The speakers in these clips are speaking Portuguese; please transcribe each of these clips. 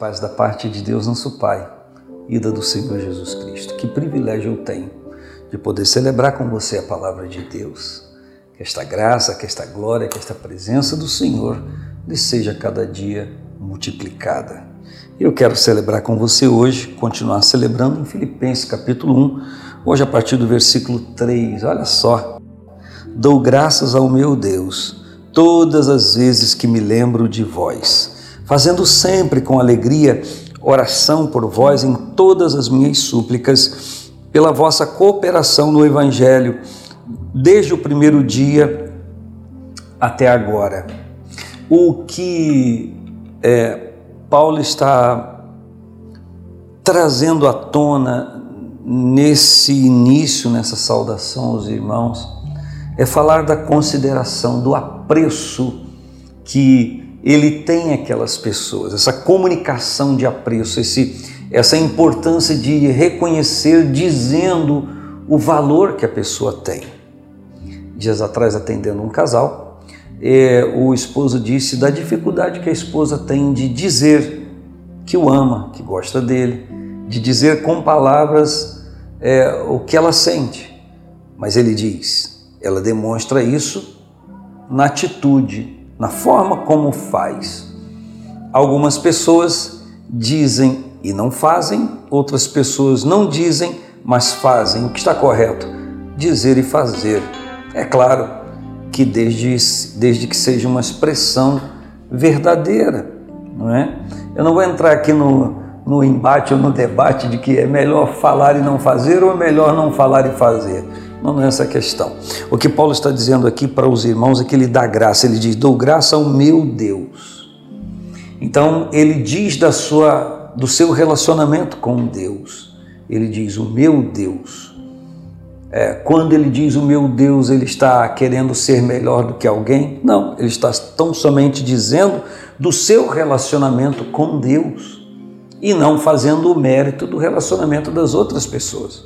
paz da parte de Deus, nosso Pai, e da do Senhor Jesus Cristo. Que privilégio eu tenho de poder celebrar com você a palavra de Deus. Que esta graça, que esta glória, que esta presença do Senhor lhe seja cada dia multiplicada. Eu quero celebrar com você hoje, continuar celebrando em Filipenses capítulo 1, hoje a partir do versículo 3. Olha só. Dou graças ao meu Deus todas as vezes que me lembro de vós fazendo sempre com alegria oração por vós em todas as minhas súplicas, pela vossa cooperação no Evangelho, desde o primeiro dia até agora. O que é, Paulo está trazendo à tona nesse início, nessa saudação aos irmãos, é falar da consideração, do apreço que ele tem aquelas pessoas, essa comunicação de apreço, esse, essa importância de reconhecer dizendo o valor que a pessoa tem. Dias atrás, atendendo um casal, é, o esposo disse da dificuldade que a esposa tem de dizer que o ama, que gosta dele, de dizer com palavras é, o que ela sente. Mas ele diz, ela demonstra isso na atitude, na forma como faz. Algumas pessoas dizem e não fazem, outras pessoas não dizem, mas fazem o que está correto, dizer e fazer. É claro que desde, desde que seja uma expressão verdadeira, não é? Eu não vou entrar aqui no, no embate ou no debate de que é melhor falar e não fazer ou é melhor não falar e fazer. Não é essa a questão. O que Paulo está dizendo aqui para os irmãos é que ele dá graça. Ele diz: "Dou graça ao meu Deus". Então, ele diz da sua do seu relacionamento com Deus. Ele diz: "O meu Deus". É, quando ele diz o meu Deus, ele está querendo ser melhor do que alguém? Não, ele está tão somente dizendo do seu relacionamento com Deus e não fazendo o mérito do relacionamento das outras pessoas.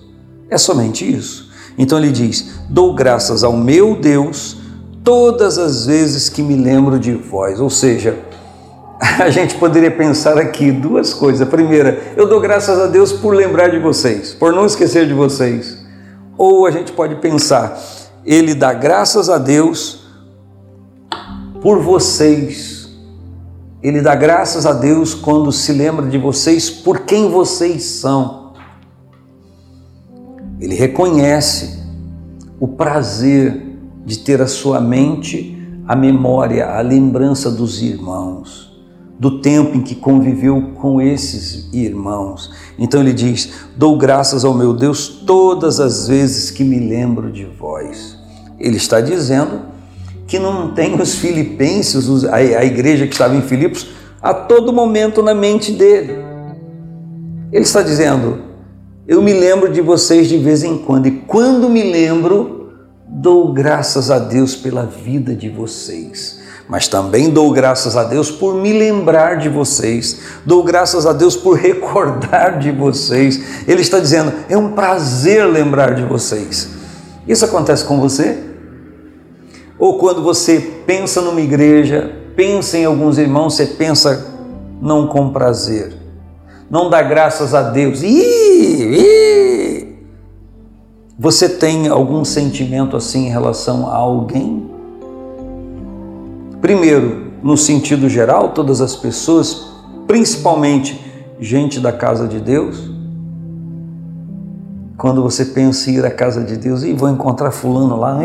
É somente isso. Então ele diz: Dou graças ao meu Deus todas as vezes que me lembro de vós. Ou seja, a gente poderia pensar aqui duas coisas. A primeira, eu dou graças a Deus por lembrar de vocês, por não esquecer de vocês. Ou a gente pode pensar, ele dá graças a Deus por vocês. Ele dá graças a Deus quando se lembra de vocês por quem vocês são. Ele reconhece o prazer de ter a sua mente, a memória, a lembrança dos irmãos, do tempo em que conviveu com esses irmãos. Então ele diz: Dou graças ao meu Deus todas as vezes que me lembro de vós. Ele está dizendo que não tem os filipenses, a igreja que estava em Filipos, a todo momento na mente dele. Ele está dizendo: eu me lembro de vocês de vez em quando, e quando me lembro, dou graças a Deus pela vida de vocês. Mas também dou graças a Deus por me lembrar de vocês, dou graças a Deus por recordar de vocês. Ele está dizendo: é um prazer lembrar de vocês. Isso acontece com você? Ou quando você pensa numa igreja, pensa em alguns irmãos, você pensa não com prazer, não dá graças a Deus. Ih, ih. Você tem algum sentimento assim em relação a alguém? Primeiro, no sentido geral, todas as pessoas, principalmente gente da casa de Deus. Quando você pensa em ir à casa de Deus e vou encontrar fulano lá,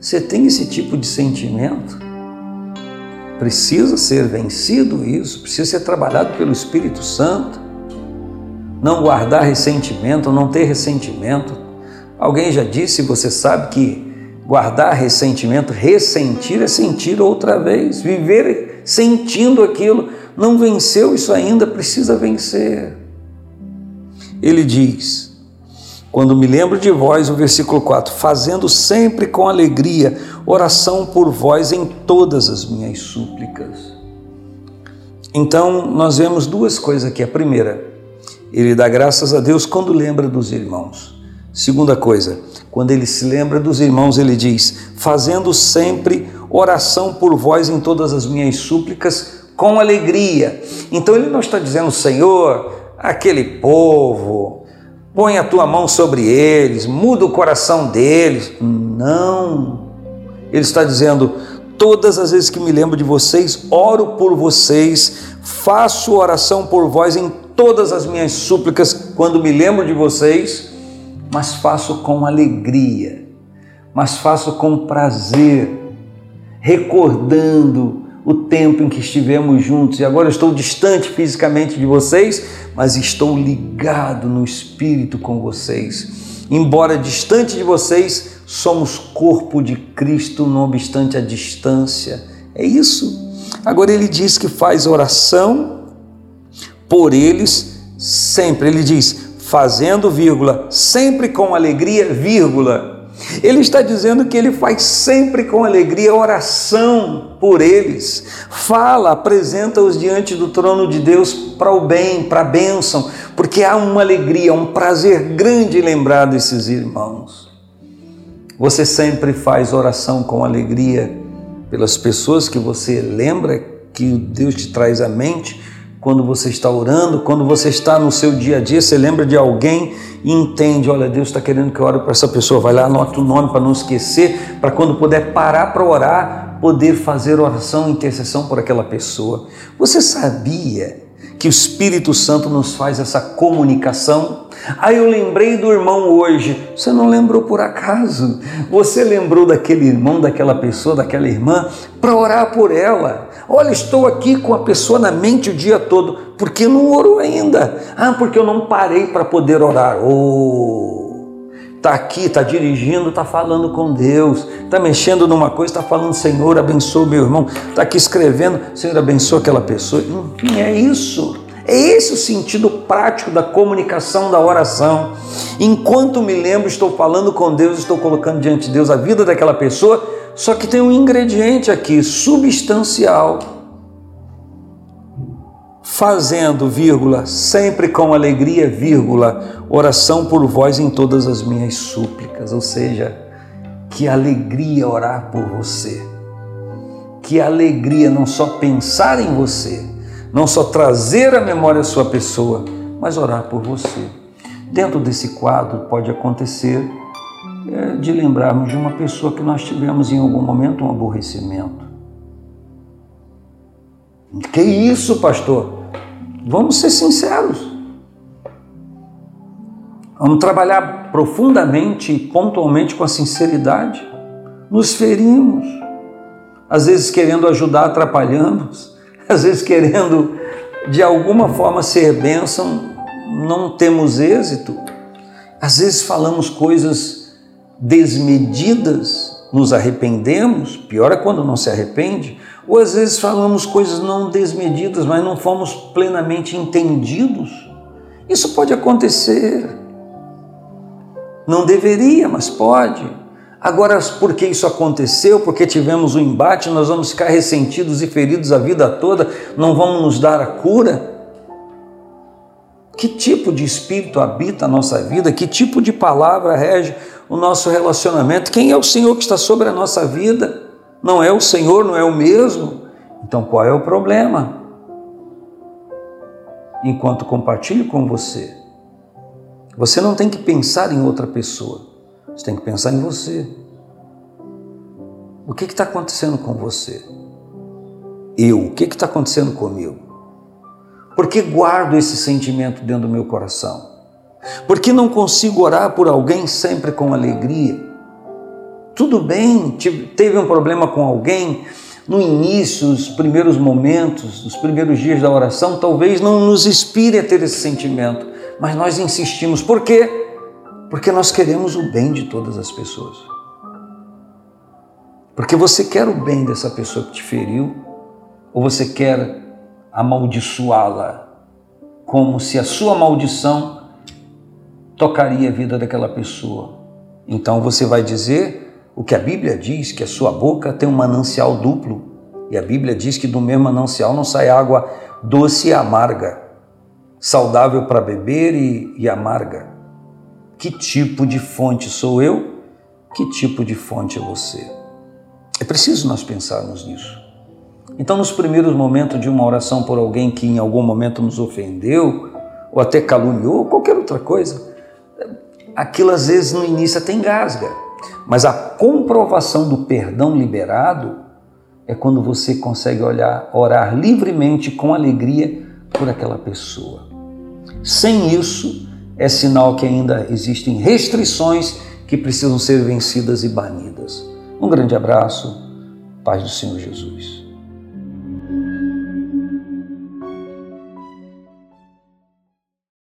você tem esse tipo de sentimento? Precisa ser vencido isso, precisa ser trabalhado pelo Espírito Santo. Não guardar ressentimento, não ter ressentimento. Alguém já disse, você sabe que guardar ressentimento, ressentir é sentir outra vez, viver sentindo aquilo. Não venceu isso ainda, precisa vencer. Ele diz: quando me lembro de vós, o versículo 4, fazendo sempre com alegria oração por vós em todas as minhas súplicas. Então, nós vemos duas coisas aqui. A primeira, ele dá graças a Deus quando lembra dos irmãos. Segunda coisa, quando ele se lembra dos irmãos, ele diz: fazendo sempre oração por vós em todas as minhas súplicas com alegria. Então ele não está dizendo, Senhor, aquele povo, põe a tua mão sobre eles, muda o coração deles. Não. Ele está dizendo, todas as vezes que me lembro de vocês, oro por vocês, faço oração por vós em todas as minhas súplicas quando me lembro de vocês, mas faço com alegria, mas faço com prazer, recordando o tempo em que estivemos juntos e agora estou distante fisicamente de vocês, mas estou ligado no espírito com vocês. Embora distante de vocês, somos corpo de Cristo, não obstante a distância. É isso. Agora ele diz que faz oração por eles sempre. Ele diz, fazendo, vírgula, sempre com alegria, vírgula ele está dizendo que ele faz sempre com alegria oração por eles. Fala, apresenta-os diante do trono de Deus para o bem, para a bênção, porque há uma alegria, um prazer grande lembrar desses irmãos. Você sempre faz oração com alegria pelas pessoas que você lembra que Deus te traz à mente quando você está orando, quando você está no seu dia a dia, você lembra de alguém e entende, olha, Deus está querendo que eu ore para essa pessoa, vai lá, anota o nome para não esquecer, para quando puder parar para orar, poder fazer oração, intercessão por aquela pessoa. Você sabia que o Espírito Santo nos faz essa comunicação? Aí eu lembrei do irmão hoje. Você não lembrou por acaso? Você lembrou daquele irmão, daquela pessoa, daquela irmã, para orar por ela. Olha, estou aqui com a pessoa na mente o dia todo. Por que não orou ainda? Ah, porque eu não parei para poder orar. Oh! Está aqui, está dirigindo, está falando com Deus, está mexendo numa coisa, está falando, Senhor, abençoa meu irmão, está aqui escrevendo, Senhor, abençoa aquela pessoa. Enfim, é isso. É esse o sentido prático da comunicação, da oração. Enquanto me lembro, estou falando com Deus, estou colocando diante de Deus a vida daquela pessoa, só que tem um ingrediente aqui, substancial. Fazendo, vírgula, sempre com alegria, vírgula, oração por vós em todas as minhas súplicas. Ou seja, que alegria orar por você. Que alegria não só pensar em você, não só trazer à memória a sua pessoa, mas orar por você. Dentro desse quadro pode acontecer é, de lembrarmos de uma pessoa que nós tivemos em algum momento um aborrecimento. Que isso, pastor? Vamos ser sinceros. Vamos trabalhar profundamente e pontualmente com a sinceridade. Nos ferimos, às vezes querendo ajudar, atrapalhamos às vezes querendo de alguma forma ser bênção, não temos êxito. Às vezes falamos coisas desmedidas, nos arrependemos, pior é quando não se arrepende, ou às vezes falamos coisas não desmedidas, mas não fomos plenamente entendidos. Isso pode acontecer. Não deveria, mas pode. Agora, por que isso aconteceu? Porque tivemos um embate, nós vamos ficar ressentidos e feridos a vida toda, não vamos nos dar a cura? Que tipo de espírito habita a nossa vida? Que tipo de palavra rege o nosso relacionamento? Quem é o Senhor que está sobre a nossa vida? Não é o Senhor, não é o mesmo? Então qual é o problema? Enquanto compartilho com você, você não tem que pensar em outra pessoa. Você tem que pensar em você. O que está acontecendo com você? Eu, o que está acontecendo comigo? Por que guardo esse sentimento dentro do meu coração? Por que não consigo orar por alguém sempre com alegria? Tudo bem, teve um problema com alguém no início, os primeiros momentos, os primeiros dias da oração, talvez não nos inspire a ter esse sentimento, mas nós insistimos. Por quê? Porque nós queremos o bem de todas as pessoas. Porque você quer o bem dessa pessoa que te feriu, ou você quer amaldiçoá-la, como se a sua maldição tocaria a vida daquela pessoa. Então você vai dizer o que a Bíblia diz, que a sua boca tem um manancial duplo. E a Bíblia diz que do mesmo manancial não sai água doce e amarga, saudável para beber e, e amarga. Que tipo de fonte sou eu? Que tipo de fonte é você? É preciso nós pensarmos nisso. Então, nos primeiros momentos de uma oração por alguém que em algum momento nos ofendeu, ou até caluniou, ou qualquer outra coisa, aquilo às vezes no início até engasga. Mas a comprovação do perdão liberado é quando você consegue olhar, orar livremente com alegria por aquela pessoa. Sem isso, é sinal que ainda existem restrições que precisam ser vencidas e banidas. Um grande abraço, paz do Senhor Jesus.